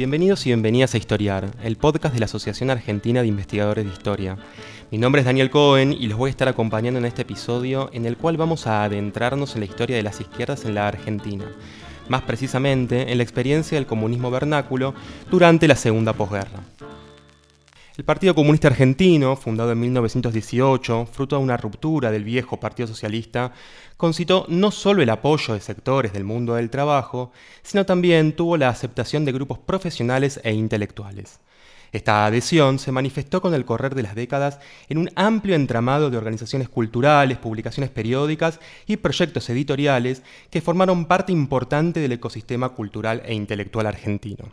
bienvenidos y bienvenidas a Historiar, el podcast de la Asociación Argentina de Investigadores de Historia. Mi nombre es Daniel Cohen y los voy a estar acompañando en este episodio en el cual vamos a adentrarnos en la historia de las izquierdas en la Argentina, más precisamente en la experiencia del comunismo vernáculo durante la segunda posguerra. El Partido Comunista Argentino, fundado en 1918, fruto de una ruptura del viejo Partido Socialista, concitó no solo el apoyo de sectores del mundo del trabajo, sino también tuvo la aceptación de grupos profesionales e intelectuales. Esta adhesión se manifestó con el correr de las décadas en un amplio entramado de organizaciones culturales, publicaciones periódicas y proyectos editoriales que formaron parte importante del ecosistema cultural e intelectual argentino.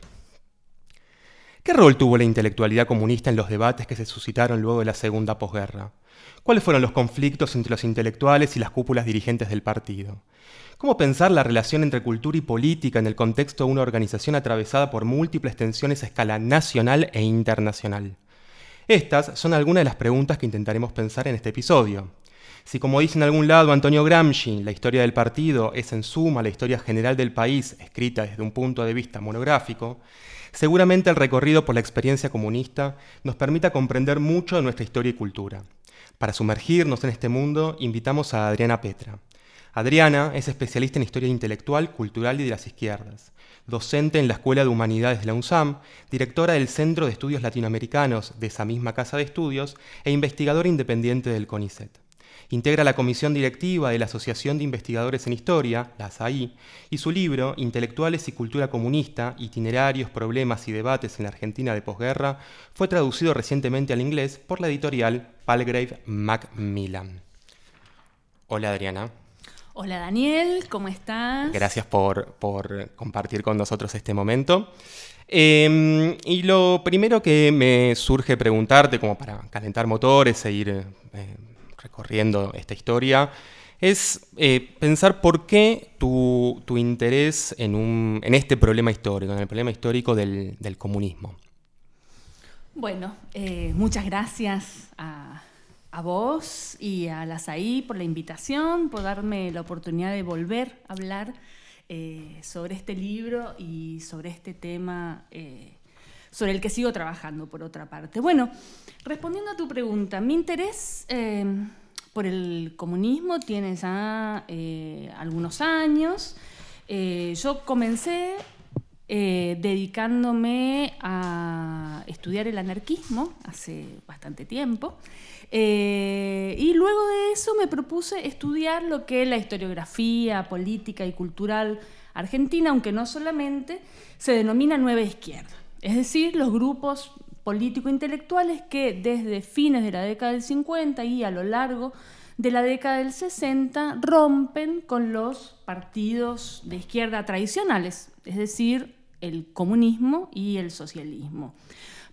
¿Qué rol tuvo la intelectualidad comunista en los debates que se suscitaron luego de la segunda posguerra? ¿Cuáles fueron los conflictos entre los intelectuales y las cúpulas dirigentes del partido? ¿Cómo pensar la relación entre cultura y política en el contexto de una organización atravesada por múltiples tensiones a escala nacional e internacional? Estas son algunas de las preguntas que intentaremos pensar en este episodio. Si como dice en algún lado Antonio Gramsci, la historia del partido es en suma la historia general del país, escrita desde un punto de vista monográfico, seguramente el recorrido por la experiencia comunista nos permita comprender mucho de nuestra historia y cultura. Para sumergirnos en este mundo, invitamos a Adriana Petra. Adriana es especialista en historia intelectual, cultural y de las izquierdas, docente en la Escuela de Humanidades de la UNSAM, directora del Centro de Estudios Latinoamericanos de esa misma casa de estudios e investigadora independiente del CONICET. Integra la comisión directiva de la Asociación de Investigadores en Historia, la ASAI, y su libro, Intelectuales y Cultura Comunista, Itinerarios, Problemas y Debates en la Argentina de posguerra, fue traducido recientemente al inglés por la editorial Palgrave Macmillan. Hola Adriana. Hola Daniel, ¿cómo estás? Gracias por, compartir con nosotros este momento. Em, y lo primero que me surge preguntarte, como para calentar motores e ir eh, recorriendo esta historia, es eh, pensar por qué tu, interés en, este problema histórico, en el problema histórico del, comunismo. Bueno, eh, muchas gracias a, a vos y a la SAI por la invitación, por darme la oportunidad de volver a hablar eh, sobre este libro y sobre este tema sobre el que sigo trabajando, por otra parte. Bueno, respondiendo a tu pregunta, mi interés eh, por el comunismo tiene ya algunos años. yo comencé dedicándome a estudiar el anarquismo hace bastante tiempo. Eh, y luego de eso me propuse estudiar lo que es la historiografía política y cultural argentina, aunque no solamente, se denomina nueva izquierda. Es decir, los grupos político-intelectuales que desde fines de la década del 50 y a lo largo de la década del 60 rompen con los partidos de izquierda tradicionales, es decir, el comunismo y el socialismo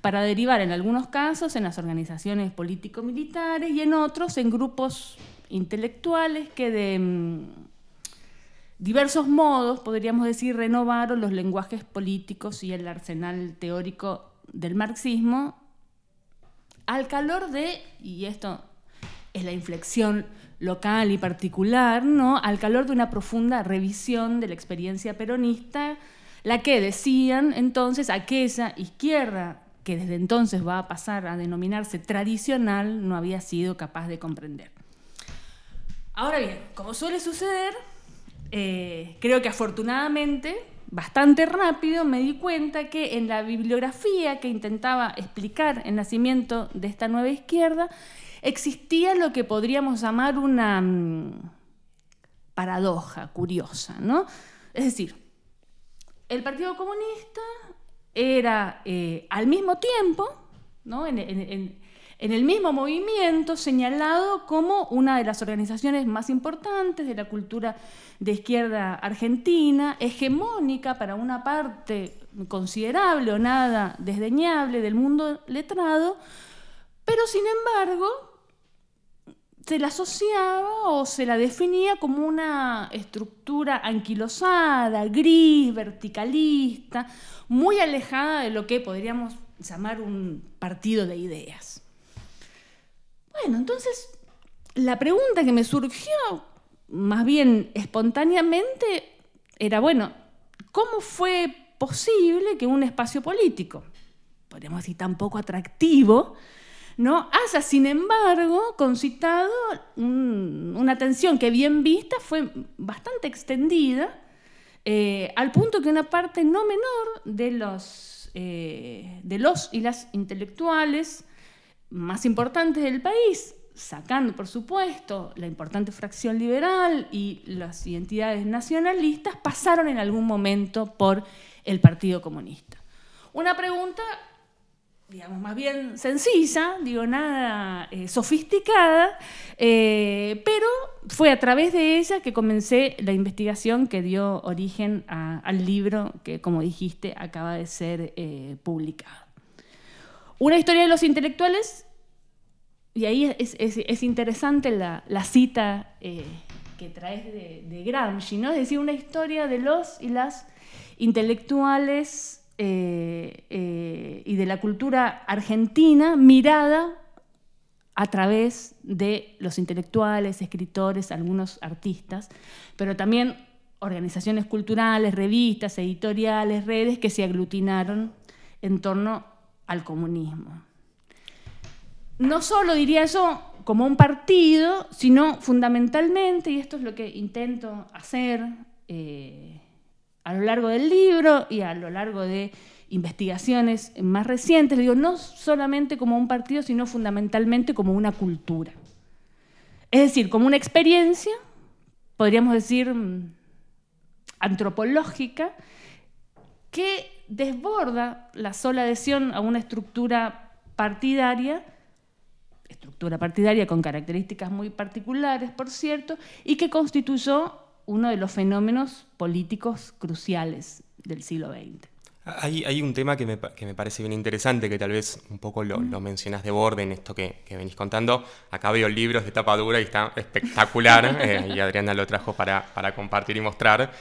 para derivar en algunos casos en las organizaciones político-militares y en otros en grupos intelectuales que de mm, diversos modos, podríamos decir, renovaron los lenguajes políticos y el arsenal teórico del marxismo al calor de, y esto es la inflexión local y particular, ¿no? al calor de una profunda revisión de la experiencia peronista, la que decían entonces aquella izquierda que desde entonces va a pasar a denominarse tradicional, no había sido capaz de comprender. Ahora bien, como suele suceder, eh, creo que afortunadamente, bastante rápido, me di cuenta que en la bibliografía que intentaba explicar el nacimiento de esta nueva izquierda, existía lo que podríamos llamar una mm, paradoja curiosa, ¿no? Es decir, el Partido Comunista era eh, al mismo tiempo, en, el mismo movimiento, señalado como una de las organizaciones más importantes de la cultura de izquierda argentina, hegemónica para una parte considerable o nada desdeñable del mundo letrado, pero sin embargo se la asociaba o se la definía como una estructura anquilosada, gris, verticalista, muy alejada de lo que podríamos llamar un partido de ideas. Bueno, entonces la pregunta que me surgió más bien espontáneamente era, bueno, ¿cómo fue posible que un espacio político, podríamos decir tan poco atractivo, ¿no? haya, sin embargo, concitado una atención que bien vista fue bastante extendida, eh, al punto que una parte no menor de los, eh, de los y las intelectuales más importantes del país, sacando, por supuesto, la importante fracción liberal y las identidades nacionalistas, pasaron en algún momento por el Partido Comunista. Una pregunta digamos, más bien sencilla, digo, nada eh, sofisticada, eh, pero fue a través de ella que comencé la investigación que dio origen al libro que, como dijiste, acaba de ser eh, publicado. Una historia de los intelectuales, y ahí es, interesante la, cita que traes de, de, Gramsci, ¿no? es decir, una historia de los y las intelectuales eh, eh, y de la cultura argentina mirada a través de los intelectuales, escritores, algunos artistas, pero también organizaciones culturales, revistas, editoriales, redes que se aglutinaron en torno al comunismo. No solo, diría yo, como un partido, sino fundamentalmente, y esto es lo que intento hacer, eh, a lo largo del libro y a lo largo de investigaciones más recientes, digo, no solamente como un partido, sino fundamentalmente como una cultura. Es decir, como una experiencia, podríamos decir, mm, antropológica, que desborda la sola adhesión a una estructura partidaria, estructura partidaria con características muy particulares, por cierto, y que constituyó uno de los fenómenos políticos cruciales del siglo XX. Hay, un tema que me, parece bien interesante, que tal vez un poco lo, lo mencionas de borde en esto que, venís contando. Acá veo libros de tapa dura y está espectacular, eh, y Adriana lo trajo para, compartir y mostrar,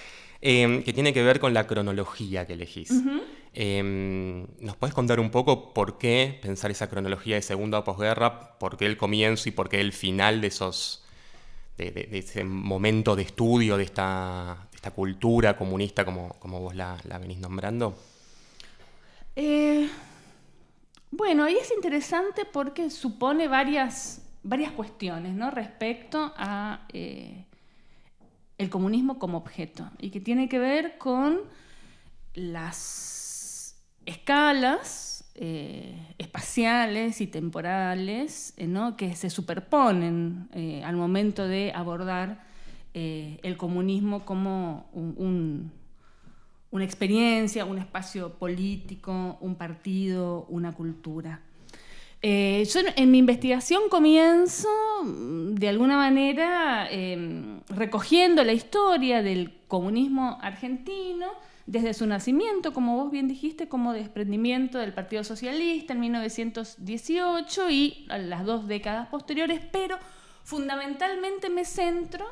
em, que tiene que ver con la cronología que elegís. Em, ¿Nos puedes contar un poco por qué pensar esa cronología de segunda posguerra, por qué el comienzo y por qué el final de esos de, ese momento de estudio de esta, esta cultura comunista como, como vos la, venís nombrando? Eh, bueno, ahí es interesante porque supone varias, varias cuestiones ¿no? respecto a eh, el comunismo como objeto y que tiene que ver con las escalas eh, espaciales y temporales eh, que se superponen eh, al momento de abordar el comunismo como una experiencia, un espacio político, un partido, una cultura. Yo en mi investigación comienzo mm, de alguna manera em, recogiendo la historia del comunismo argentino, desde su nacimiento, como vos bien dijiste, como desprendimiento del Partido Socialista en 1918 y las dos décadas posteriores, pero fundamentalmente me centro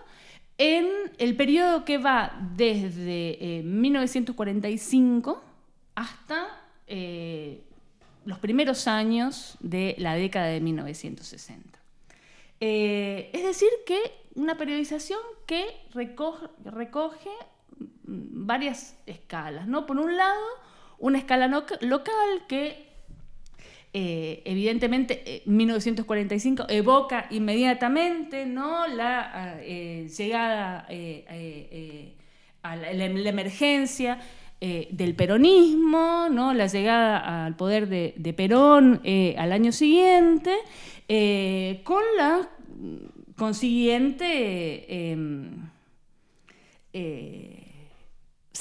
en el periodo que va desde 1945 eh, hasta eh, los primeros años de la década de 1960. Eh, es decir, que una periodización que recoge, recoge varias escalas. ¿no? Por un lado, una escala local que eh, evidentemente 1945 eh, evoca inmediatamente ¿no? la llegada a la, emergencia del peronismo, ¿no? la llegada al poder de, Perón al año siguiente, con la consiguiente em,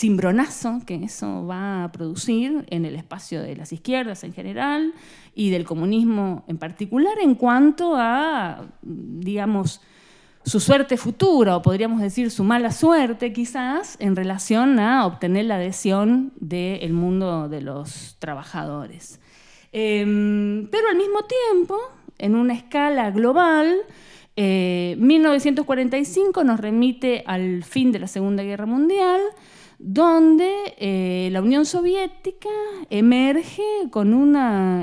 cimbronazo que eso va a producir en el espacio de las izquierdas en general y del comunismo en particular en cuanto a, digamos, su suerte futura, o podríamos decir su mala suerte quizás, en relación a obtener la adhesión del mundo de los trabajadores. Em, pero al mismo tiempo, en una escala global, 1945 nos remite al fin de la Segunda Guerra Mundial, donde la Unión Soviética emerge con un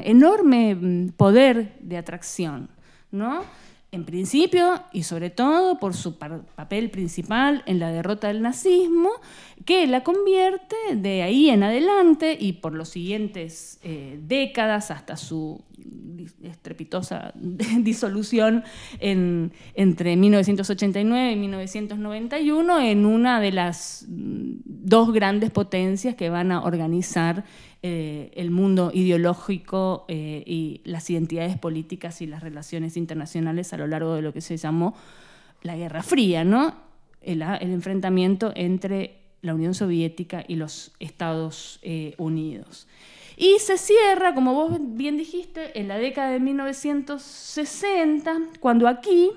enorme mm, poder de atracción. ¿no? En principio y sobre todo por su papel principal en la derrota del nazismo, que la convierte de ahí en adelante y por los siguientes eh, décadas hasta su estrepitosa disolución entre 1989 y 1991 en una de las mm, dos grandes potencias que van a organizar eh, el mundo ideológico eh, y las identidades políticas y las relaciones internacionales a lo largo de lo que se llamó la Guerra Fría, ¿no? el, enfrentamiento entre la Unión Soviética y los Estados eh, Unidos. Y se cierra, como vos bien dijiste, en la década de 1960, cuando aquí,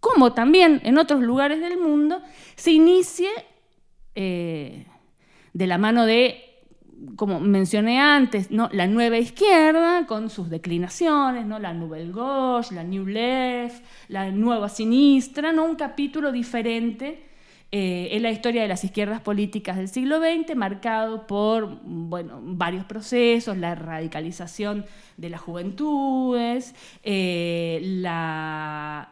como también en otros lugares del mundo, se inicie de la mano de como mencioné antes, la nueva izquierda con sus declinaciones, ¿no? la Nouvelle Gauche, la New Left, la nueva sinistra, ¿no? un capítulo diferente eh, en la historia de las izquierdas políticas del siglo XX, marcado por bueno, varios procesos, la radicalización de las juventudes, eh, la,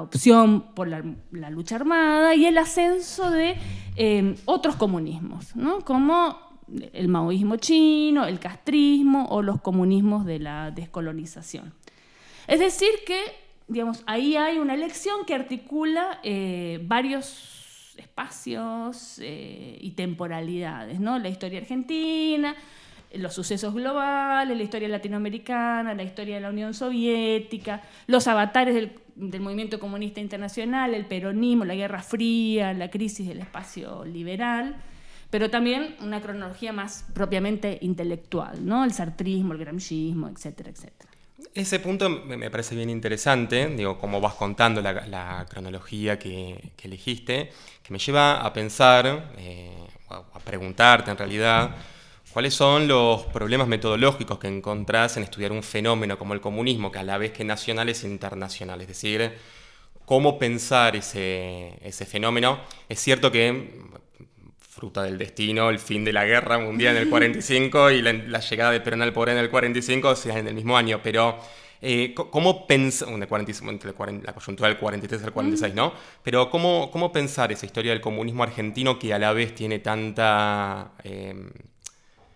opción por la, lucha armada y el ascenso de eh, otros comunismos, ¿no? como el maoísmo chino, el castrismo o los comunismos de la descolonización. Es decir, que digamos, ahí hay una elección que articula eh, varios espacios eh, y temporalidades, ¿no? la historia argentina, los sucesos globales, la historia latinoamericana, la historia de la Unión Soviética, los avatares del, del movimiento comunista internacional, el peronismo, la Guerra Fría, la crisis del espacio liberal pero también una cronología más propiamente intelectual, ¿no? el sartrismo, el gramscismo, etcétera, etcétera. Ese punto me parece bien interesante, digo, como vas contando la, cronología que, elegiste, que me lleva a pensar, eh, a preguntarte en realidad, cuáles son los problemas metodológicos que encontrás en estudiar un fenómeno como el comunismo, que a la vez que nacional es internacional, es decir, cómo pensar ese, ese fenómeno. Es cierto que fruta del destino, el fin de la guerra mundial en el 45 y la, llegada de Perón al poder en el 45, o sea, en el mismo año, pero eh, ¿cómo pensar, la coyuntura del 43 al 46, ¿no? Pero ¿cómo, ¿cómo pensar esa historia del comunismo argentino que a la vez tiene tanta... Em,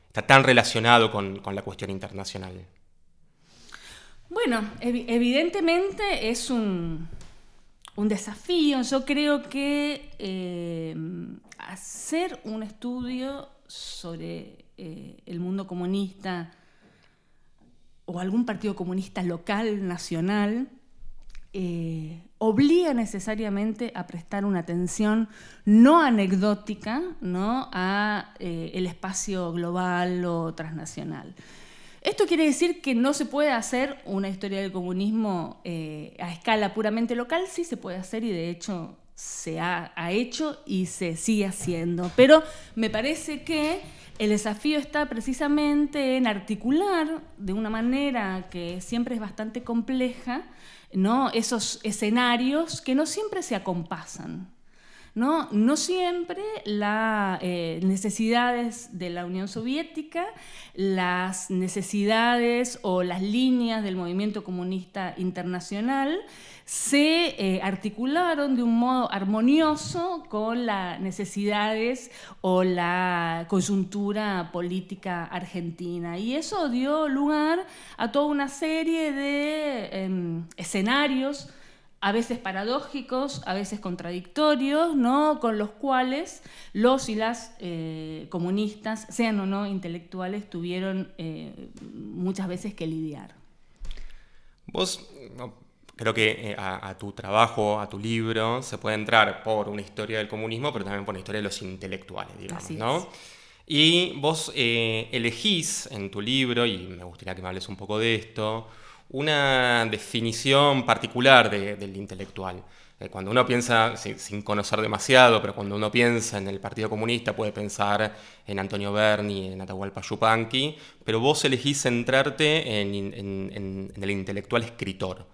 está tan relacionado con, la cuestión internacional? Bueno, evidentemente es un, un desafío. Yo creo que eh, hacer un estudio sobre eh, el mundo comunista o algún partido comunista local, nacional, eh, obliga necesariamente a prestar una atención no anecdótica ¿no? a el espacio global o transnacional. Esto quiere decir que no se puede hacer una historia del comunismo eh, a escala puramente local, sí se puede hacer y de hecho se ha, hecho y se sigue haciendo. Pero me parece que el desafío está precisamente en articular de una manera que siempre es bastante compleja ¿no? esos escenarios que no siempre se acompasan. ¿No? Siempre las eh, necesidades de la Unión Soviética, las necesidades o las líneas del movimiento comunista internacional se eh, articularon de un modo armonioso con las necesidades o la coyuntura política argentina. Y eso dio lugar a toda una serie de em, escenarios a veces paradójicos, a veces contradictorios, ¿no? con los cuales los y las eh, comunistas, sean o no intelectuales, tuvieron eh, muchas veces que lidiar. Vos, creo que eh, a, tu trabajo, a tu libro, se puede entrar por una historia del comunismo, pero también por una historia de los intelectuales, digamos, ¿no? Y vos elegís en tu libro, y me gustaría que me hables un poco de esto, una definición particular del intelectual. Eh, cuando uno piensa, sin, conocer demasiado, pero cuando uno piensa en el Partido Comunista puede pensar en Antonio Berni, en Atahualpa Yupanqui, pero vos elegís centrarte en, el intelectual escritor.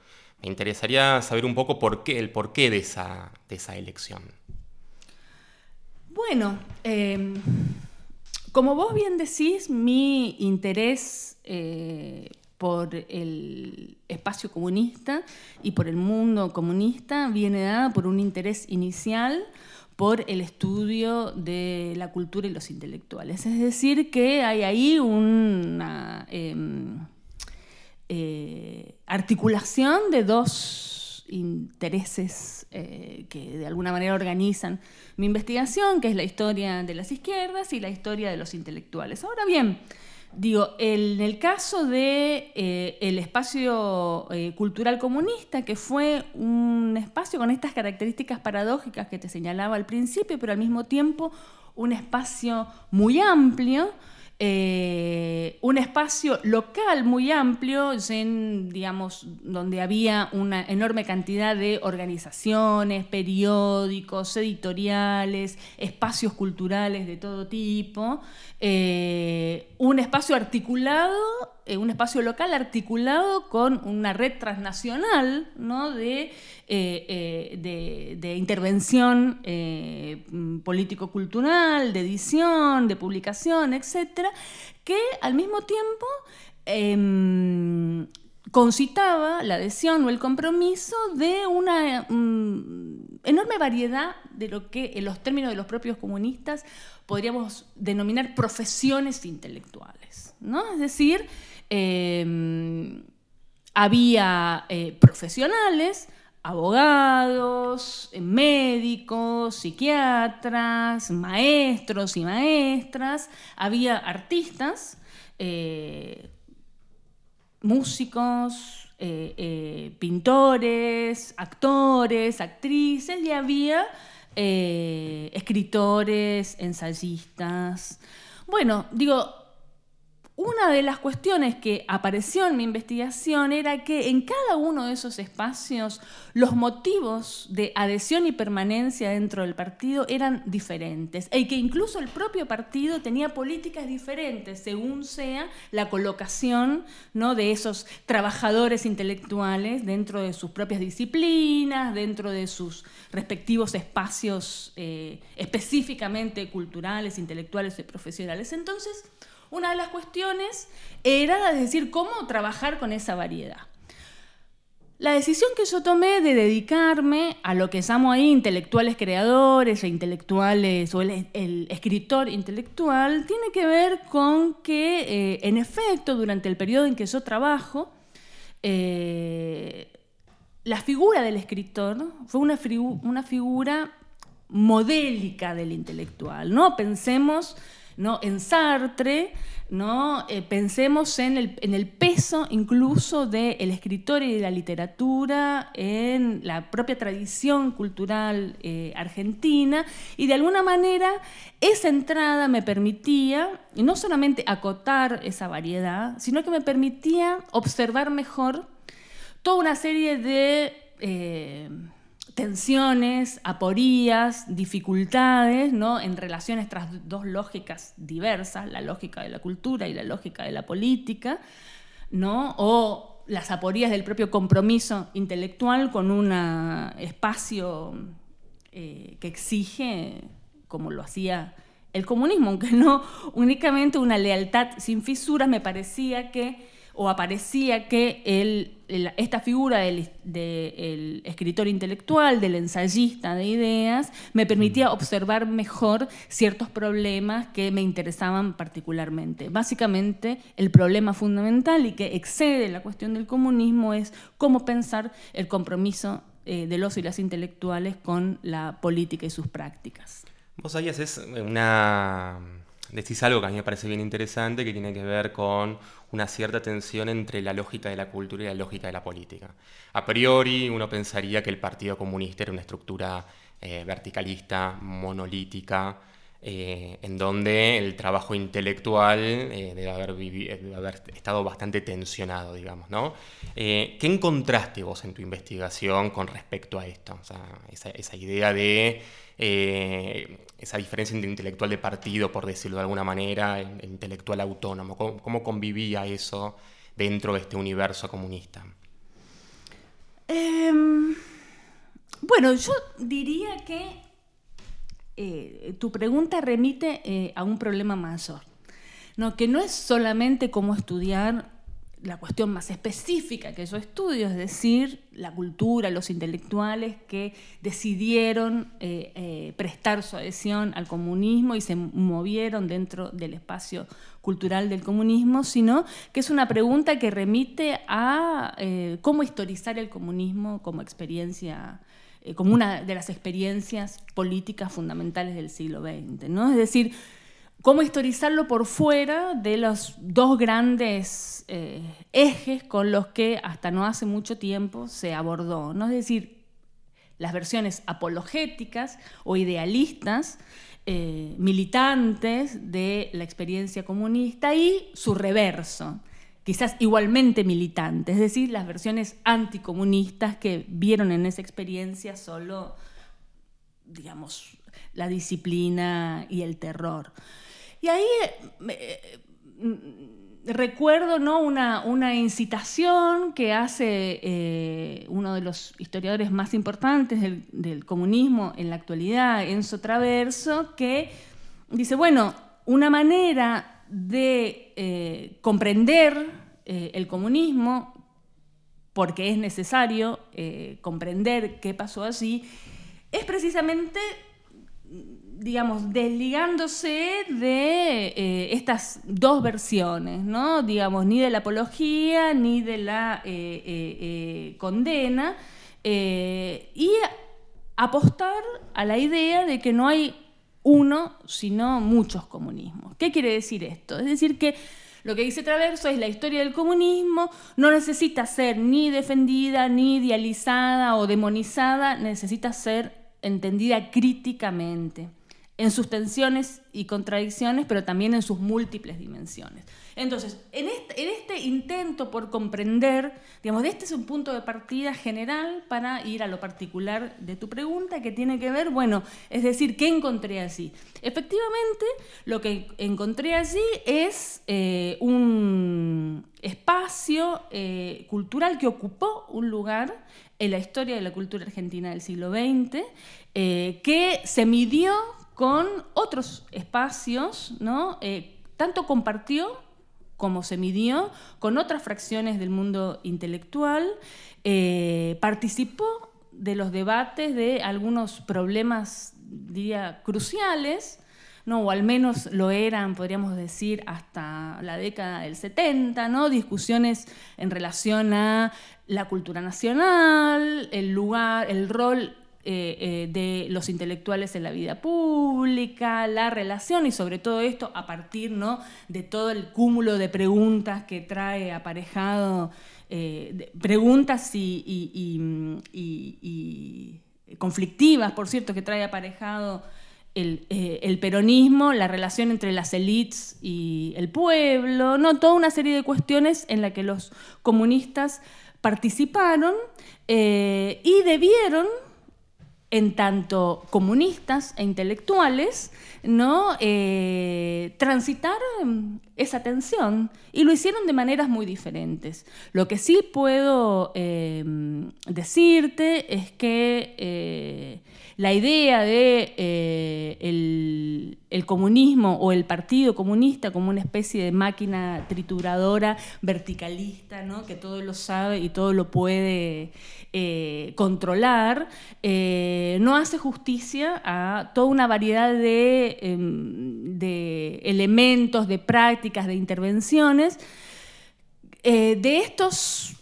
Me interesaría saber un poco por qué, el porqué de esa, de esa elección. Bueno, em, como vos bien decís, mi interés eh, por el espacio comunista y por el mundo comunista viene dada por un interés inicial por el estudio de la cultura y los intelectuales. Es decir, que hay ahí una em, eh, articulación de dos intereses eh, que de alguna manera organizan mi investigación, que es la historia de las izquierdas y la historia de los intelectuales. Ahora bien, Digo, en el caso de eh, el espacio eh, cultural comunista, que fue un espacio con estas características paradójicas que te señalaba al principio, pero al mismo tiempo un espacio muy amplio, eh, un espacio local muy amplio, en, digamos, donde había una enorme cantidad de organizaciones, periódicos, editoriales, espacios culturales de todo tipo, eh, un espacio articulado, eh, un espacio local articulado con una red transnacional ¿no? de, de, intervención político-cultural, de edición, de publicación, etc que al mismo tiempo em, concitaba la adhesión o el compromiso de una mm, enorme variedad de lo que en los términos de los propios comunistas podríamos denominar profesiones intelectuales. ¿no? Es decir, em, había eh, profesionales abogados, médicos, psiquiatras, maestros y maestras, había artistas, eh, músicos, eh, eh, pintores, actores, actrices y había escritores, ensayistas. Bueno, digo, una de las cuestiones que apareció en mi investigación era que en cada uno de esos espacios los motivos de adhesión y permanencia dentro del partido eran diferentes y que incluso el propio partido tenía políticas diferentes según sea la colocación ¿no? de esos trabajadores intelectuales dentro de sus propias disciplinas, dentro de sus respectivos espacios eh, específicamente culturales, intelectuales y profesionales. Entonces, una de las cuestiones era decir cómo trabajar con esa variedad. La decisión que yo tomé de dedicarme a lo que llamo ahí intelectuales creadores e intelectuales o el, escritor intelectual tiene que ver con que, eh, en efecto, durante el periodo en que yo trabajo, eh, la figura del escritor fue una, una figura modélica del intelectual. ¿no? Pensemos ¿no? En Sartre, ¿no? Eh, pensemos en el, peso incluso del escritor y de la literatura en la propia tradición cultural eh, argentina y de alguna manera esa entrada me permitía no solamente acotar esa variedad, sino que me permitía observar mejor toda una serie de... Eh, tensiones, aporías, dificultades ¿no? en relación a estas dos lógicas diversas, la lógica de la cultura y la lógica de la política, ¿no? o las aporías del propio compromiso intelectual con un espacio eh, que exige, como lo hacía el comunismo, aunque no únicamente una lealtad sin fisuras, me parecía que o aparecía que esta figura del, escritor intelectual, del ensayista de ideas, me permitía observar mejor ciertos problemas que me interesaban particularmente. Básicamente, el problema fundamental y que excede la cuestión del comunismo es cómo pensar el compromiso eh, de los y las intelectuales con la política y sus prácticas. Vos ahí haces una decís algo que a mí me parece bien interesante, que tiene que ver con una cierta tensión entre la lógica de la cultura y la lógica de la política. A priori uno pensaría que el Partido Comunista era una estructura eh, verticalista, monolítica, eh, en donde el trabajo intelectual eh, debe, haber estado bastante tensionado, digamos. ¿Qué encontraste vos en tu investigación con respecto a esto? esa, idea de esa diferencia entre intelectual de partido, por decirlo de alguna manera, e intelectual autónomo? ¿Cómo, convivía eso dentro de este universo comunista? Em, bueno, yo diría que eh, tu pregunta remite eh, a un problema mayor, ¿no? que no es solamente cómo estudiar la cuestión más específica que yo estudio, es decir, la cultura, los intelectuales que decidieron eh, prestar su adhesión al comunismo y se movieron dentro del espacio cultural del comunismo, sino que es una pregunta que remite a cómo historizar el comunismo como experiencia eh, como una de las experiencias políticas fundamentales del siglo XX. ¿no? Es decir, cómo historizarlo por fuera de los dos grandes eh, ejes con los que hasta no hace mucho tiempo se abordó. Es decir, las versiones apologéticas o idealistas, eh, militantes de la experiencia comunista y su reverso, quizás igualmente militante, es decir, las versiones anticomunistas que vieron en esa experiencia solo, digamos, la disciplina y el terror. Y ahí eh, recuerdo ¿no? una, una, incitación que hace eh, uno de los historiadores más importantes del, comunismo en la actualidad, Enzo Traverso, que dice, bueno, una manera de eh, comprender eh, el comunismo, porque es necesario eh, comprender qué pasó allí, es precisamente, digamos, desligándose de estas dos versiones, ¿no? Digamos, ni de la apología ni de la condena, y apostar a la idea de que no hay uno, sino muchos comunismos. ¿Qué quiere decir esto? Es decir, que lo que dice Traverso es la historia del comunismo no necesita ser ni defendida, ni idealizada o demonizada, necesita ser entendida críticamente en sus tensiones y contradicciones, pero también en sus múltiples dimensiones. Entonces, en este, intento por comprender, digamos, este es un punto de partida general para ir a lo particular de tu pregunta, que tiene que ver, bueno, es decir, ¿qué encontré allí? Efectivamente, lo que encontré allí es eh, un espacio eh, cultural que ocupó un lugar en la historia de la cultura argentina del siglo XX, eh, que se midió con otros espacios, ¿no? Eh, tanto compartió como se midió con otras fracciones del mundo intelectual, eh, participó de los debates de algunos problemas, diría, cruciales, ¿no? o al menos lo eran, podríamos decir, hasta la década del 70, ¿no? discusiones en relación a la cultura nacional, el lugar, el rol eh, eh, de los intelectuales en la vida pública, la relación y sobre todo esto a partir ¿no? de todo el cúmulo de preguntas que trae aparejado, eh, preguntas y, conflictivas, por cierto, que trae aparejado el, peronismo, la relación entre las élites y el pueblo, ¿no? toda una serie de cuestiones en las que los comunistas participaron y debieron en tanto comunistas e intelectuales, ¿no? Eh, transitaron esa tensión y lo hicieron de maneras muy diferentes. Lo que sí puedo eh, decirte es que eh, la idea de el, comunismo o el partido comunista como una especie de máquina trituradora verticalista, ¿no? que todo lo sabe y todo lo puede eh, controlar, eh, no hace justicia a toda una variedad em, de, elementos, de prácticas, de intervenciones eh, de estos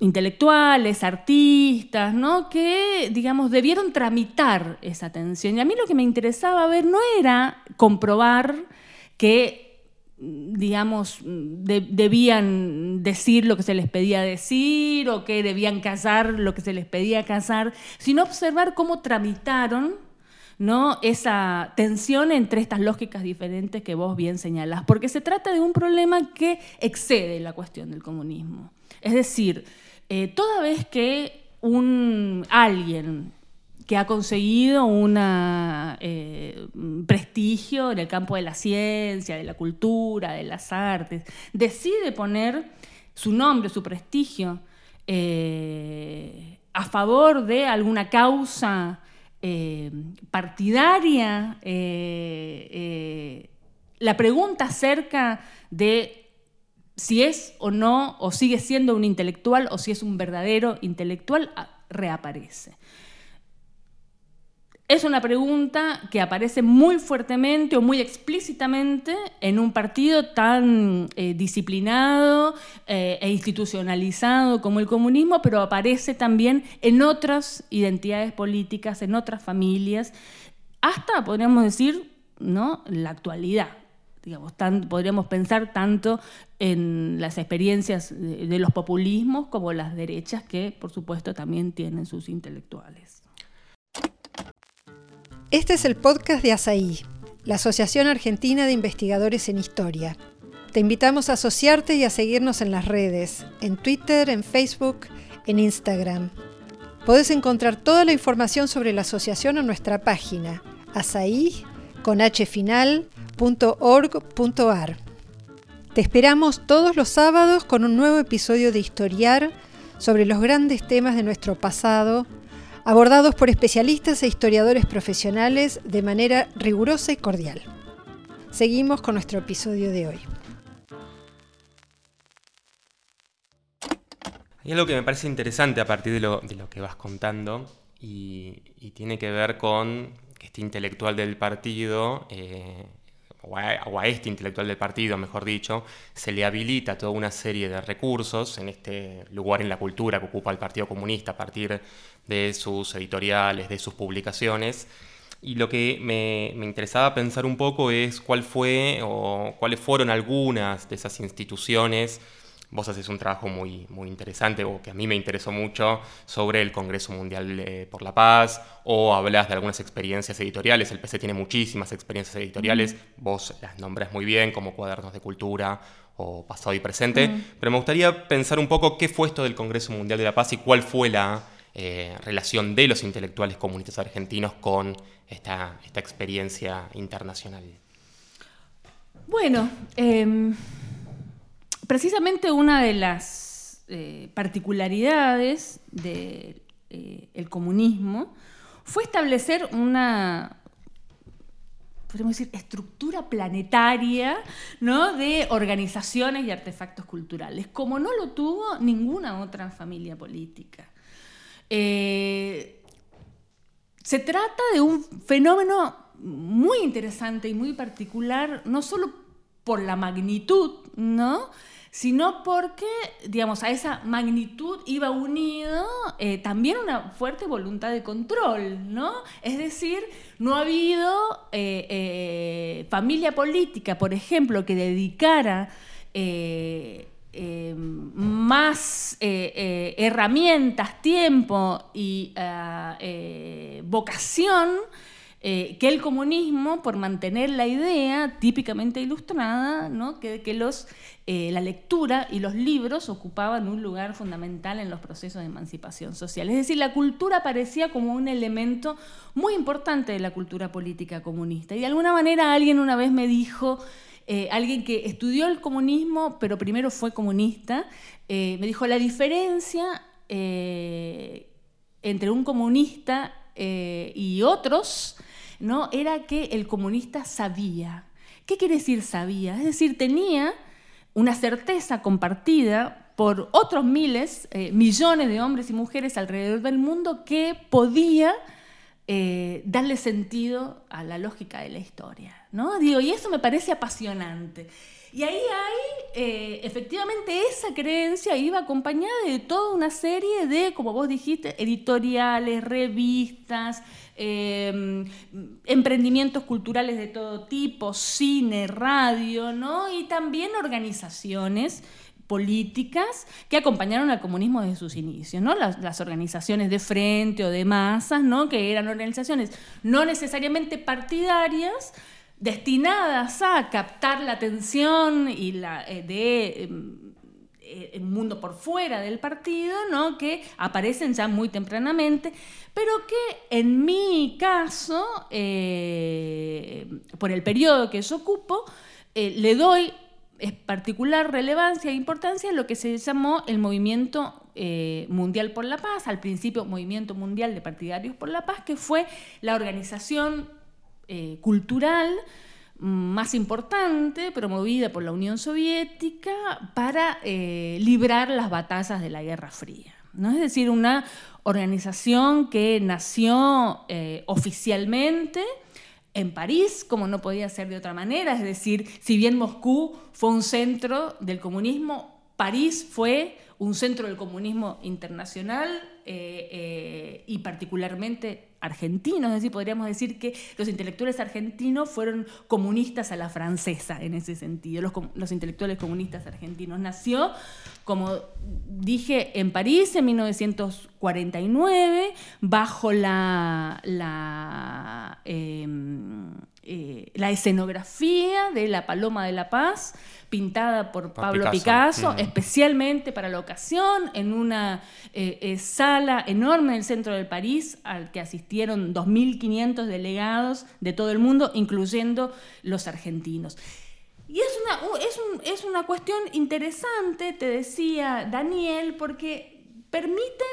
intelectuales, artistas, ¿no? que, digamos, debieron tramitar esa tensión. Y a mí lo que me interesaba ver no era comprobar que digamos, debían decir lo que se les pedía decir o que debían casar lo que se les pedía casar, sino observar cómo tramitaron ¿no? esa tensión entre estas lógicas diferentes que vos bien señalás, porque se trata de un problema que excede la cuestión del comunismo. Es decir, eh, toda vez que un alguien que ha conseguido un eh, prestigio en el campo de la ciencia, de la cultura, de las artes, decide poner su nombre, su prestigio a favor de alguna causa partidaria, la pregunta acerca de si es o no, o sigue siendo un intelectual, o si es un verdadero intelectual, reaparece. Es una pregunta que aparece muy fuertemente o muy explícitamente en un partido tan eh, disciplinado eh, e institucionalizado como el comunismo, pero aparece también en otras identidades políticas, en otras familias, hasta, podríamos decir, ¿no? la actualidad. Digamos, podríamos pensar tanto en las experiencias de los populismos como las derechas, que por supuesto también tienen sus intelectuales. Este es el podcast de ASAI, la Asociación Argentina de Investigadores en Historia. Te invitamos a asociarte y a seguirnos en las redes, en Twitter, en Facebook, en Instagram. Podés encontrar toda la información sobre la asociación en nuestra página asai.org.ar. Te esperamos todos los sábados con un nuevo episodio de Historiar sobre los grandes temas de nuestro pasado abordados por especialistas e historiadores profesionales de manera rigurosa y cordial. Seguimos con nuestro episodio de hoy. Hay algo que me parece interesante a partir de lo, que vas contando y, tiene que ver con que este intelectual del partido eh, o a, este intelectual del partido, mejor dicho, se le habilita toda una serie de recursos en este lugar en la cultura que ocupa el Partido Comunista a partir de sus editoriales, de sus publicaciones. Y lo que me, me interesaba pensar un poco es cuál fue o cuáles fueron algunas de esas instituciones. Vos haces un trabajo muy, muy interesante o que a mí me interesó mucho sobre el Congreso Mundial eh, por la Paz o hablas de algunas experiencias editoriales. El PC tiene muchísimas experiencias editoriales, vos las nombras muy bien como cuadernos de cultura o pasado y presente, pero me gustaría pensar un poco qué fue esto del Congreso Mundial de la Paz y cuál fue la eh, relación de los intelectuales comunistas argentinos con esta, esta experiencia internacional. Bueno, em, precisamente una de las eh, particularidades del eh, comunismo fue establecer una, decir, estructura planetaria ¿no? de organizaciones y artefactos culturales, como no lo tuvo ninguna otra familia política. Eh, se trata de un fenómeno muy interesante y muy particular, no solo por la magnitud, ¿no? sino porque, digamos, a esa magnitud iba unido eh, también una fuerte voluntad de control, ¿no? Es decir, no ha habido eh, familia política, por ejemplo, que dedicara más herramientas, tiempo y vocación eh, que el comunismo, por mantener la idea típicamente ilustrada, que, eh, la lectura y los libros ocupaban un lugar fundamental en los procesos de emancipación social. Es decir, la cultura aparecía como un elemento muy importante de la cultura política comunista. Y de alguna manera alguien una vez me dijo, eh, alguien que estudió el comunismo, pero primero fue comunista, me dijo, la diferencia entre un comunista y otros ¿no? era que el comunista sabía. ¿Qué quiere decir sabía? Es decir, tenía una certeza compartida por otros miles, eh, millones de hombres y mujeres alrededor del mundo que podía eh, darle sentido a la lógica de la historia. ¿No? Digo, y eso me parece apasionante. Y ahí hay, eh, efectivamente, esa creencia iba acompañada de toda una serie de, como vos dijiste, editoriales, revistas, em, emprendimientos culturales de todo tipo, cine, radio, ¿no? Y también organizaciones políticas que acompañaron al comunismo desde sus inicios, ¿no? Las, las, organizaciones de frente o de masas, ¿no? Que eran organizaciones no necesariamente partidarias, destinadas a captar la atención y la, eh, de em, eh, el mundo por fuera del partido, ¿no? que aparecen ya muy tempranamente, pero que en mi caso, eh, por el periodo que yo ocupo, le doy particular relevancia e importancia lo que se llamó el movimiento mundial por la paz, al principio Movimiento Mundial de Partidarios por la Paz, que fue la organización eh, cultural más importante promovida por la Unión Soviética para eh, librar las batallas de la Guerra Fría. ¿no? Es decir, una organización que nació oficialmente en París, como no podía ser de otra manera, es decir, si bien Moscú fue un centro del comunismo, París fue un centro del comunismo internacional eh, eh, y particularmente argentino, es decir, podríamos decir que los intelectuales argentinos fueron comunistas a la francesa en ese sentido, los, intelectuales comunistas argentinos. Nació, como dije, en París en 1949, bajo em, eh, la escenografía de La Paloma de la Paz, pintada por, Pablo Picasso, especialmente para la ocasión, en una eh, eh, sala enorme en el centro del París, al que asistieron 2.500 delegados de todo el mundo, incluyendo los argentinos. Y es una, es una cuestión interesante, te decía Daniel, porque permite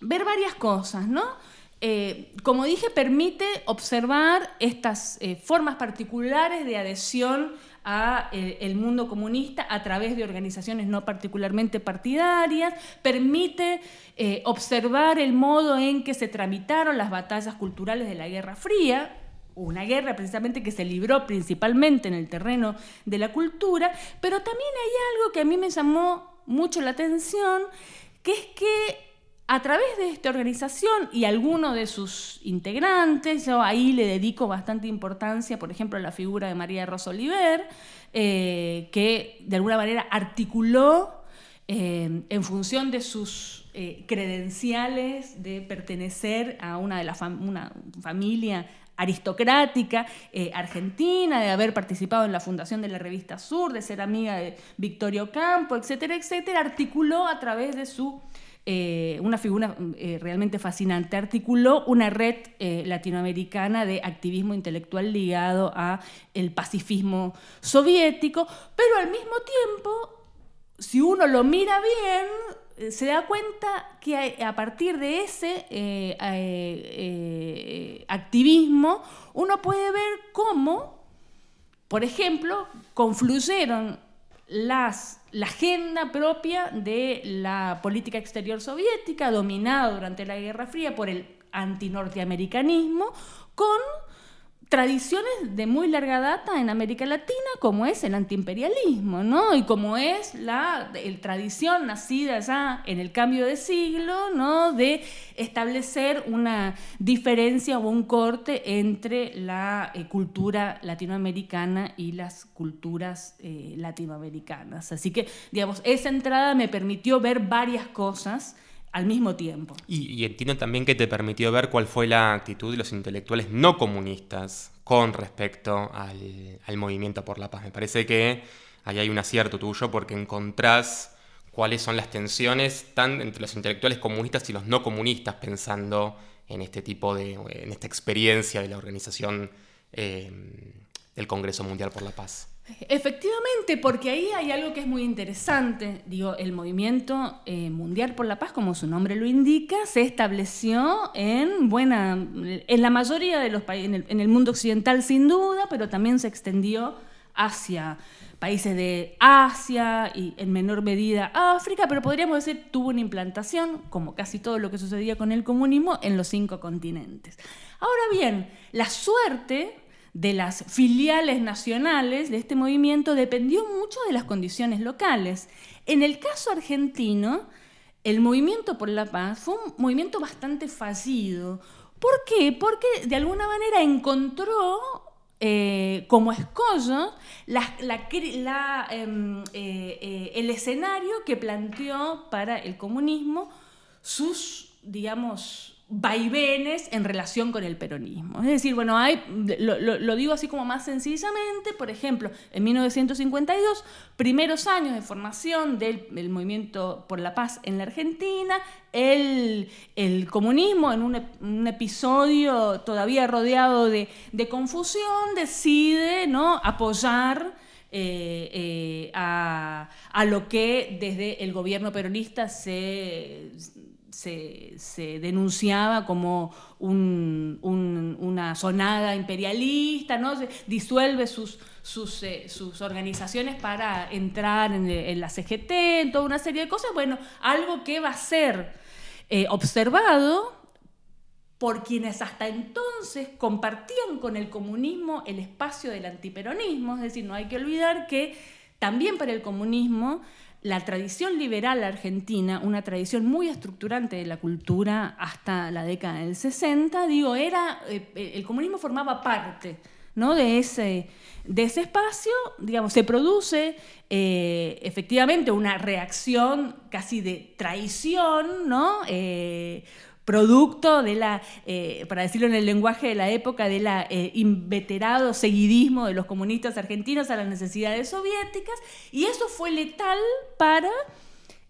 ver varias cosas, ¿no? Eh, como dije, permite observar estas eh, formas particulares de adhesión al eh, mundo comunista a través de organizaciones no particularmente partidarias, permite observar el modo en que se tramitaron las batallas culturales de la Guerra Fría, una guerra precisamente que se libró principalmente en el terreno de la cultura, pero también hay algo que a mí me llamó mucho la atención, que es que a través de esta organización y algunos de sus integrantes, yo ahí le dedico bastante importancia, por ejemplo, a la figura de María Rosa Oliver, eh, que de alguna manera articuló eh, en función de sus eh, credenciales de pertenecer a una de la una familia aristocrática argentina, de haber participado en la fundación de la revista Sur, de ser amiga de Victorio Campo, etcétera, etcétera, articuló a través de su eh, una figura eh, realmente fascinante. Articuló una red eh, latinoamericana de activismo intelectual ligado a el pacifismo soviético, pero al mismo tiempo, si uno lo mira bien, se da cuenta que a partir de ese activismo uno puede ver cómo, por ejemplo, confluyeron las, la agenda propia de la política exterior soviética, dominada durante la Guerra Fría por el antinorteamericanismo, con tradiciones de muy larga data en América Latina, como es el antiimperialismo, ¿no? Y como es la tradición nacida ya en el cambio de siglo, ¿no? De establecer una diferencia o un corte entre la eh, cultura latinoamericana y las culturas eh, latinoamericanas. Así que, digamos, esa entrada me permitió ver varias cosas al mismo tiempo. Y, entiendo también que te permitió ver cuál fue la actitud de los intelectuales no comunistas con respecto al, movimiento por la paz. Me parece que ahí hay un acierto tuyo porque encontrás cuáles son las tensiones tan entre los intelectuales comunistas y los no comunistas pensando en este tipo de, en esta experiencia de la organización eh, del Congreso Mundial por la Paz. Efectivamente, porque ahí hay algo que es muy interesante. Digo, el movimiento eh, mundial por la paz, como su nombre lo indica, se estableció en buena, en la mayoría de los países, en el, mundo occidental sin duda, pero también se extendió hacia países de Asia y en menor medida África, pero podríamos decir tuvo una implantación, como casi todo lo que sucedía con el comunismo, en los cinco continentes. Ahora bien, la suerte de las filiales nacionales de este movimiento dependió mucho de las condiciones locales. En el caso argentino, el movimiento por la paz fue un movimiento bastante fallido. ¿Por qué? Porque de alguna manera encontró eh, como escollo em, eh, eh, el escenario que planteó para el comunismo sus, digamos, vaivenes en relación con el peronismo. Es decir, bueno, hay, lo, digo así como más sencillamente, por ejemplo, en 1952, primeros años de formación del, movimiento por la paz en la Argentina, el, comunismo en un, episodio todavía rodeado de, confusión decide apoyar a, lo que desde el gobierno peronista se, se, denunciaba como una sonada imperialista, ¿no? disuelve sus, sus, organizaciones para entrar en, la CGT, en toda una serie de cosas. Bueno, algo que va a ser observado por quienes hasta entonces compartían con el comunismo el espacio del antiperonismo. Es decir, no hay que olvidar que también para el comunismo la tradición liberal argentina, una tradición muy estructurante de la cultura hasta la década del 60, digo, era, eh, el comunismo formaba parte ¿no? de, ese, de ese espacio, digamos, se produce eh, efectivamente una reacción casi de traición, ¿no? Eh, producto de la, eh, para decirlo en el lenguaje de la época, de la eh, inveterado seguidismo de los comunistas argentinos a las necesidades soviéticas, y eso fue letal para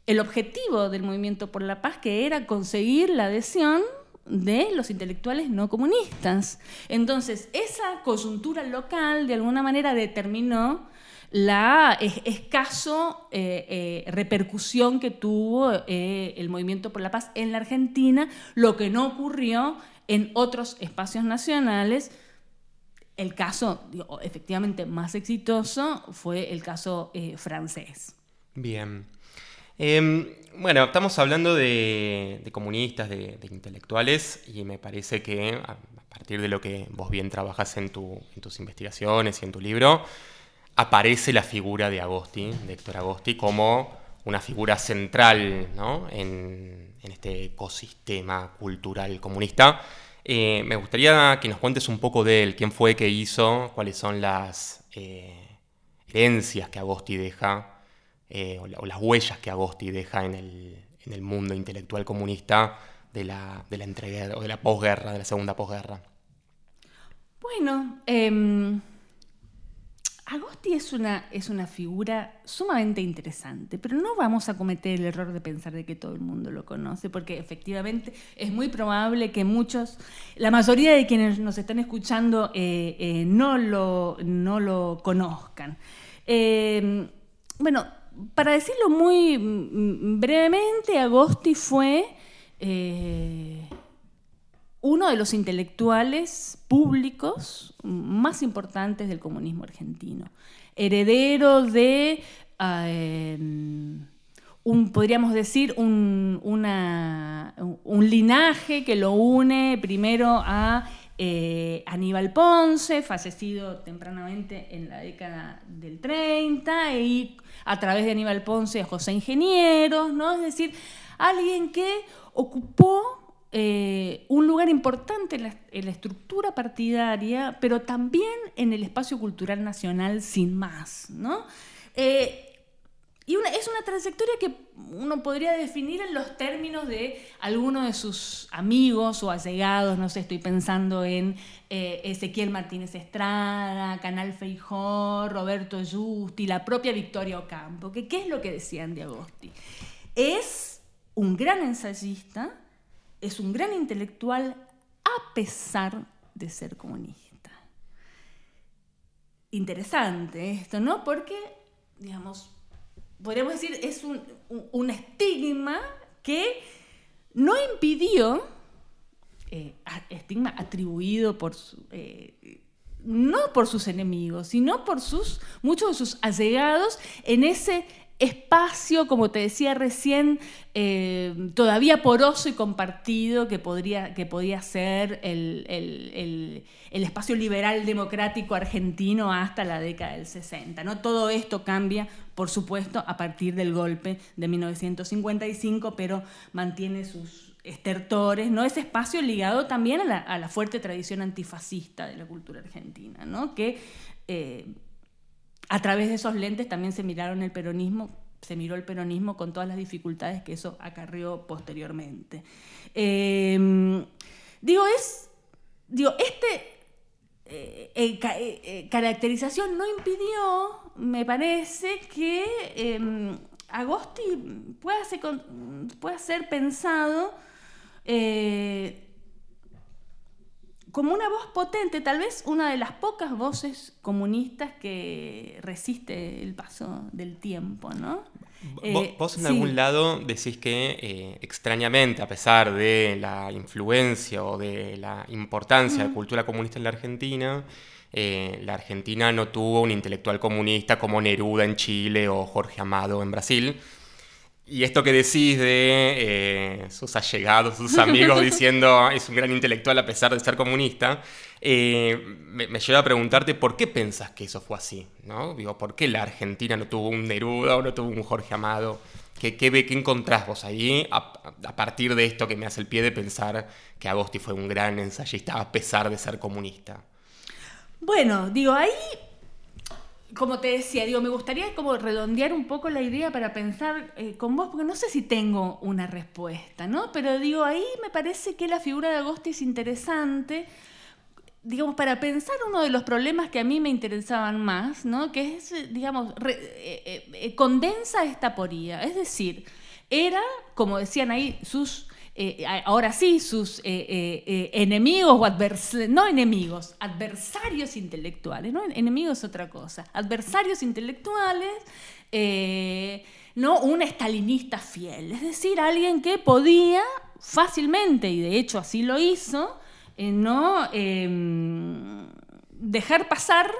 el objetivo del movimiento por la paz, que era conseguir la adhesión de los intelectuales no comunistas. Entonces, esa coyuntura local de alguna manera determinó la escaso eh, eh, repercusión que tuvo eh, el movimiento por la paz en la Argentina, lo que no ocurrió en otros espacios nacionales. El caso, efectivamente, más exitoso fue el caso francés. Bien. Em, bueno, estamos hablando de, comunistas, de, intelectuales, y me parece que a, partir de lo que vos bien trabajas en, en tus investigaciones y en tu libro, aparece la figura de Agosti, de Héctor Agosti, como una figura central en, este ecosistema cultural comunista. Eh, me gustaría que nos cuentes un poco de él, quién fue que hizo, cuáles son las eh, herencias que Agosti deja, eh, o, las huellas que Agosti deja en el, mundo intelectual comunista de la, de la entreguerra o de la posguerra, de la segunda posguerra. Bueno, em, Agosti es una, es una figura sumamente interesante, pero no vamos a cometer el error de pensar de que todo el mundo lo conoce, porque efectivamente es muy probable que muchos, la mayoría de quienes nos están escuchando eh, eh, no, lo, no lo conozcan. Eh, bueno, para decirlo muy mm, brevemente, Agosti fue uno de los intelectuales públicos más importantes del comunismo argentino, heredero de, un, podríamos decir, un, un, linaje que lo une primero a eh, Aníbal Ponce, fallecido tempranamente en la década del 30, y a través de Aníbal Ponce a José Ingenieros, ¿no? Es decir, alguien que ocupó eh, un lugar importante en la, estructura partidaria, pero también en el espacio cultural nacional sin más. ¿no? Eh, y es una trayectoria que uno podría definir en los términos de algunos de sus amigos o allegados, no sé, estoy pensando en eh, Ezequiel Martínez Estrada, Canal Feijó, Roberto Justi, la propia Victoria Ocampo, que qué es lo que decían de Agosti. Es un gran ensayista, es un gran intelectual a pesar de ser comunista. Interesante esto, ¿no? Porque, digamos, podríamos decir, es un, estigma que no impidió, eh, estigma atribuido por, eh, no por sus enemigos, sino por sus, muchos de sus allegados en ese espacio, como te decía recién, eh, todavía poroso y compartido que, podría, que podía ser el, espacio liberal democrático argentino hasta la década del 60. ¿no? Todo esto cambia, por supuesto, a partir del golpe de 1955, pero mantiene sus estertores, ¿no? ese espacio ligado también a la, fuerte tradición antifascista de la cultura argentina, ¿no? que eh, a través de esos lentes también se miraron el peronismo, se miró el peronismo con todas las dificultades que eso acarrió posteriormente. Em, digo, es, digo, este eh, eh, eh, caracterización no impidió, me parece, que em, Agosti pueda ser, pueda ser pensado como una voz potente, tal vez una de las pocas voces comunistas que resiste el paso del tiempo, ¿no? Eh, vos en algún lado decís que eh, extrañamente, a pesar de la influencia o de la importancia de la cultura comunista en la Argentina, eh, la Argentina no tuvo un intelectual comunista como Neruda en Chile o Jorge Amado en Brasil. Y esto que decís de eh, sus allegados, sus amigos diciendo es un gran intelectual a pesar de ser comunista, eh, me, lleva a preguntarte por qué pensás que eso fue así, ¿no? Digo, ¿por qué la Argentina no tuvo un Neruda o no tuvo un Jorge Amado? ¿Qué, qué, qué encontrás vos ahí a, a, partir de esto que me hace el pie de pensar que Agosti fue un gran ensayista a pesar de ser comunista? Bueno, digo, ahí como te decía, digo, me gustaría como redondear un poco la idea para pensar eh, con vos, porque no sé si tengo una respuesta, ¿no? Pero digo, ahí me parece que la figura de Agosti es interesante, digamos, para pensar uno de los problemas que a mí me interesaban más, ¿no? Que es, digamos, eh, eh, condensa esta poría, es decir, era, como decían ahí, sus eh, ahora sí, sus eh, eh, enemigos o adversarios, no enemigos, adversarios intelectuales, ¿no? Enemigos es otra cosa, adversarios intelectuales, ¿no? Un estalinista fiel, es decir, alguien que podía fácilmente, y de hecho así lo hizo, no em, dejar pasar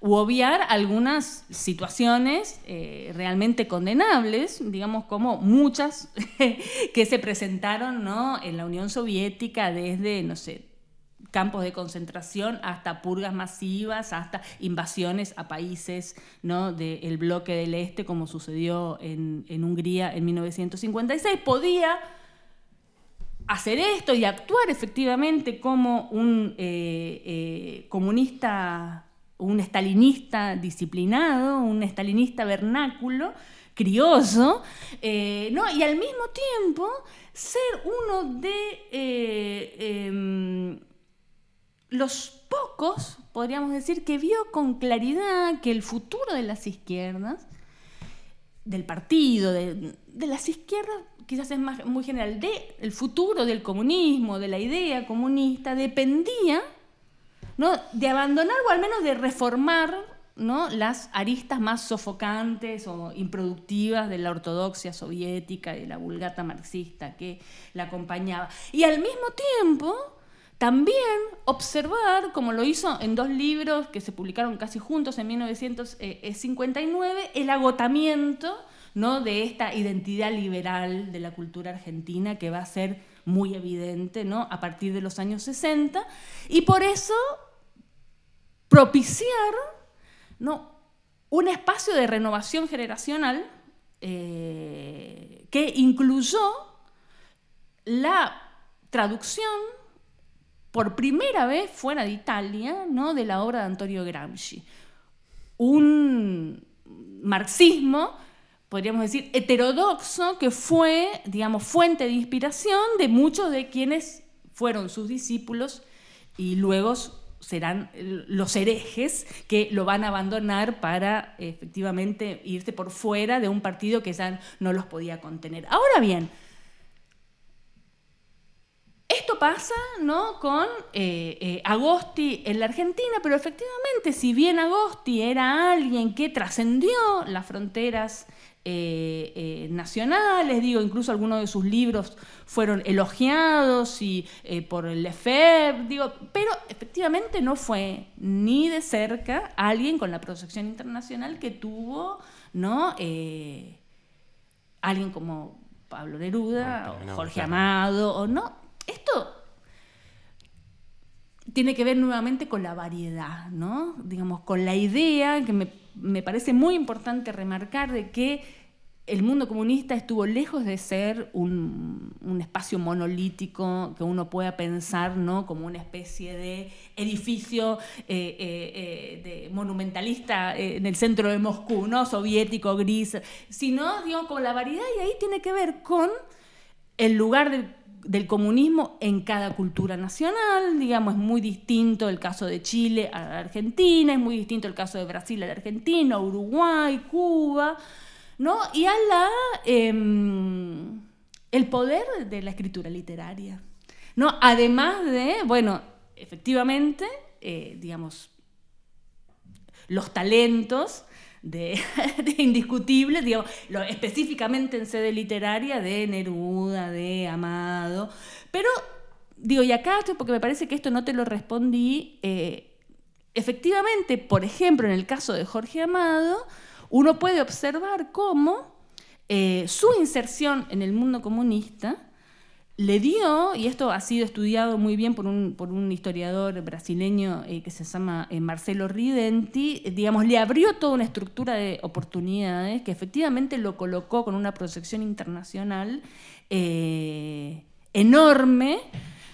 u obviar algunas situaciones eh, realmente condenables, digamos como muchas que se presentaron ¿no? en la Unión Soviética desde, no sé, campos de concentración hasta purgas masivas, hasta invasiones a países ¿no? del bloque del este, como sucedió en, Hungría en 1956, podía hacer esto y actuar efectivamente como un eh, eh, comunista un estalinista disciplinado, un estalinista vernáculo, crioso, eh, ¿no? y al mismo tiempo ser uno de eh, em, los pocos, podríamos decir, que vio con claridad que el futuro de las izquierdas, del partido, de, las izquierdas, quizás es más, muy general, de el futuro del comunismo, de la idea comunista, dependía ¿no? de abandonar o al menos de reformar ¿no? las aristas más sofocantes o improductivas de la ortodoxia soviética y de la vulgata marxista que la acompañaba. Y al mismo tiempo, también observar, como lo hizo en dos libros que se publicaron casi juntos en 1959, el agotamiento ¿no? de esta identidad liberal de la cultura argentina que va a ser muy evidente ¿no? a partir de los años 60. Y por eso propiciar ¿no? un espacio de renovación generacional eh, que incluyó la traducción por primera vez fuera de Italia ¿no? de la obra de Antonio Gramsci. Un marxismo, podríamos decir, heterodoxo, que fue, digamos, fuente de inspiración de muchos de quienes fueron sus discípulos y luego serán los herejes que lo van a abandonar para efectivamente irse por fuera de un partido que ya no los podía contener. Ahora bien, esto pasa ¿no? con eh, eh, Agosti en la Argentina, pero efectivamente, si bien Agosti era alguien que trascendió las fronteras eh, eh, nacionales, digo, incluso algunos de sus libros fueron elogiados y, eh, por el Lefebvre, digo, pero efectivamente no fue ni de cerca alguien con la proyección internacional que tuvo, ¿no? alguien como Pablo Neruda, o Jorge Amado, o no. Esto tiene que ver nuevamente con la variedad, ¿no? Digamos, con la idea que me, me parece muy importante remarcar de que el mundo comunista estuvo lejos de ser un, espacio monolítico que uno pueda pensar ¿no? como una especie de edificio eh, eh, eh, monumentalista en el centro de Moscú, ¿no? soviético, gris, sino digo, con la variedad y ahí tiene que ver con el lugar del, del comunismo en cada cultura nacional, digamos, es muy distinto el caso de Chile a la Argentina, es muy distinto el caso de Brasil a la Argentina, Uruguay, Cuba. ¿no? Y a em, el poder de la escritura literaria. ¿no? Además de, bueno, efectivamente, digamos, los talentos de, indiscutibles, digo, específicamente en sede literaria de Neruda, de Amado, pero digo, y acá, porque me parece que esto no te lo respondí, eh, efectivamente, por ejemplo, en el caso de Jorge Amado, uno puede observar cómo eh, su inserción en el mundo comunista le dio, y esto ha sido estudiado muy bien por un, por un historiador brasileño eh, que se llama eh, Marcelo Ridenti, eh, digamos, le abrió toda una estructura de oportunidades que efectivamente lo colocó con una proyección internacional enorme,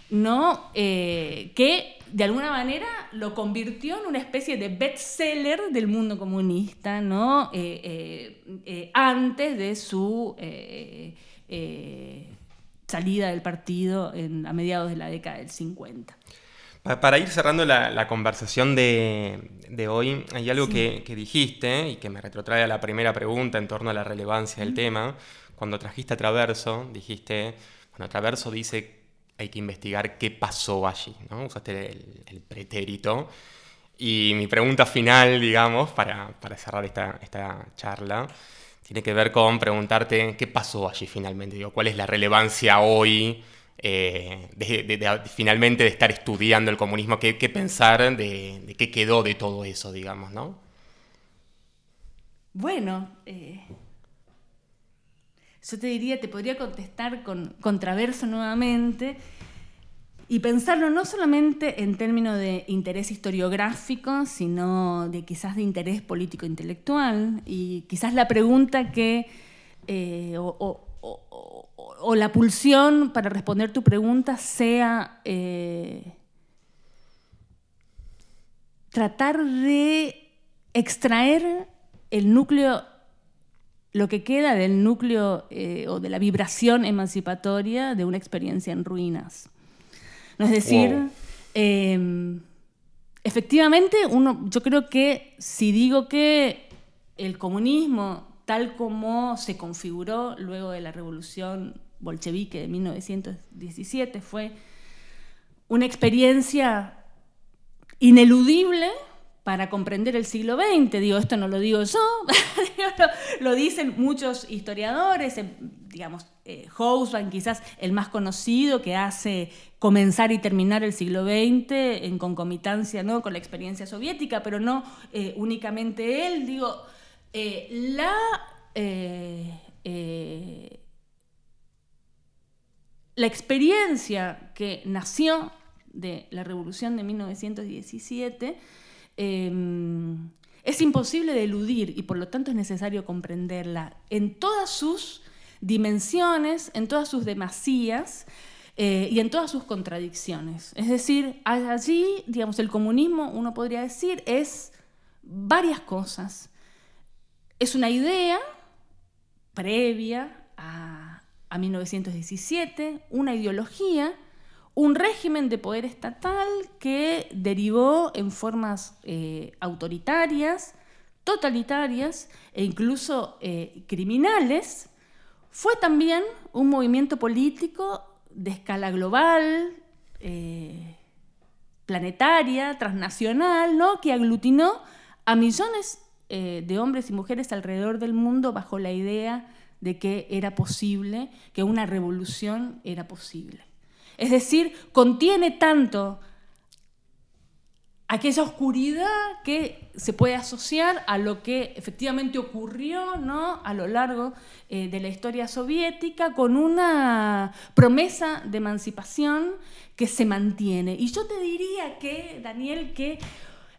¿no? que de alguna manera lo convirtió en una especie de bestseller del mundo comunista, ¿no? antes de su salida del partido a mediados de la década del 50. Para ir cerrando la, conversación de, hoy, hay algo que, dijiste y que me retrotrae a la primera pregunta en torno a la relevancia del tema. Cuando trajiste a Traverso, dijiste, bueno, Traverso dice hay que investigar qué pasó allí, ¿no? Usaste el, pretérito. Y mi pregunta final, digamos, para, cerrar esta, esta charla, tiene que ver con preguntarte qué pasó allí finalmente, cuál es la relevancia hoy eh, finalmente de estar estudiando el comunismo, qué, pensar de, qué quedó de todo eso, digamos, ¿no? Bueno, eh, yo te diría, te podría contestar con contraverso nuevamente y pensarlo no solamente en términos de interés historiográfico, sino de quizás de interés político-intelectual. Y quizás la pregunta que, eh, o, la pulsión para responder tu pregunta sea eh, tratar de extraer el núcleo, lo que queda del núcleo eh, o de la vibración emancipatoria de una experiencia en ruinas. ¿No? Es decir, em, efectivamente, uno, yo creo que si digo que el comunismo, tal como se configuró luego de la revolución bolchevique de 1917, fue una experiencia ineludible para comprender el siglo XX. Digo, esto no lo digo yo, lo, dicen muchos historiadores, em, digamos, eh, quizás el más conocido, que hace comenzar y terminar el siglo XX en concomitancia ¿no? con la experiencia soviética, pero no eh, únicamente él. Digo, eh, la, eh, la experiencia que nació de la revolución de 1917 Em, es imposible de eludir y por lo tanto es necesario comprenderla en todas sus dimensiones, en todas sus demasías eh, y en todas sus contradicciones. Es decir, allí, digamos, el comunismo, uno podría decir, es varias cosas. Es una idea previa a, a 1917, una ideología un régimen de poder estatal que derivó en formas eh, autoritarias, totalitarias e incluso eh, criminales, fue también un movimiento político de escala global, eh, planetaria, transnacional, ¿no? que aglutinó a millones de hombres y mujeres alrededor del mundo bajo la idea de que era posible, que una revolución era posible. Es decir, contiene tanto aquella oscuridad que se puede asociar a lo que efectivamente ocurrió ¿no? a lo largo eh, de la historia soviética con una promesa de emancipación que se mantiene. Y yo te diría que, Daniel, que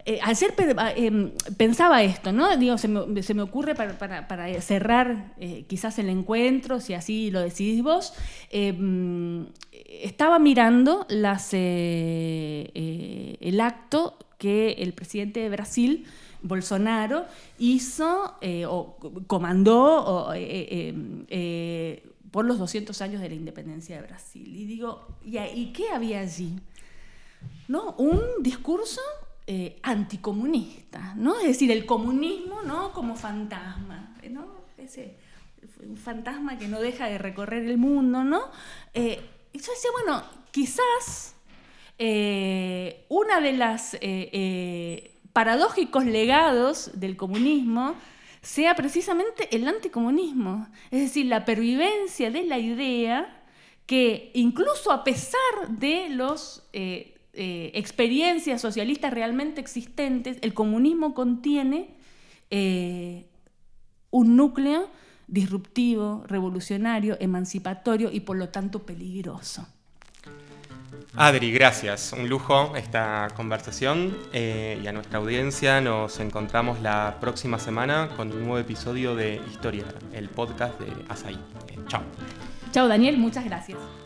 eh, ah, em, pensaba esto, ¿no? Digo, se, me, ocurre para, cerrar eh, quizás el encuentro, si así lo decidís vos, em, estaba mirando las, eh, el acto que el presidente de Brasil, Bolsonaro, hizo o comandó em, por los 200 años de la independencia de Brasil. Y digo, ¿y, qué había allí? ¿No? Un discurso eh, anticomunista, ¿no? Es decir, el comunismo ¿no? como fantasma, ¿no? Ese, un fantasma que no deja de recorrer el mundo, ¿no? Eh, y yo decía, bueno, quizás eh, una de las paradójicos legados del comunismo sea precisamente el anticomunismo, es decir, la pervivencia de la idea que incluso a pesar de las eh, eh, experiencias socialistas realmente existentes, el comunismo contiene eh, un núcleo disruptivo, revolucionario, emancipatorio y por lo tanto peligroso. Adri, gracias. Un lujo esta conversación y a nuestra audiencia nos encontramos la próxima semana con un nuevo episodio de Historia, el podcast de Asaí. chao. Chao Daniel, muchas gracias.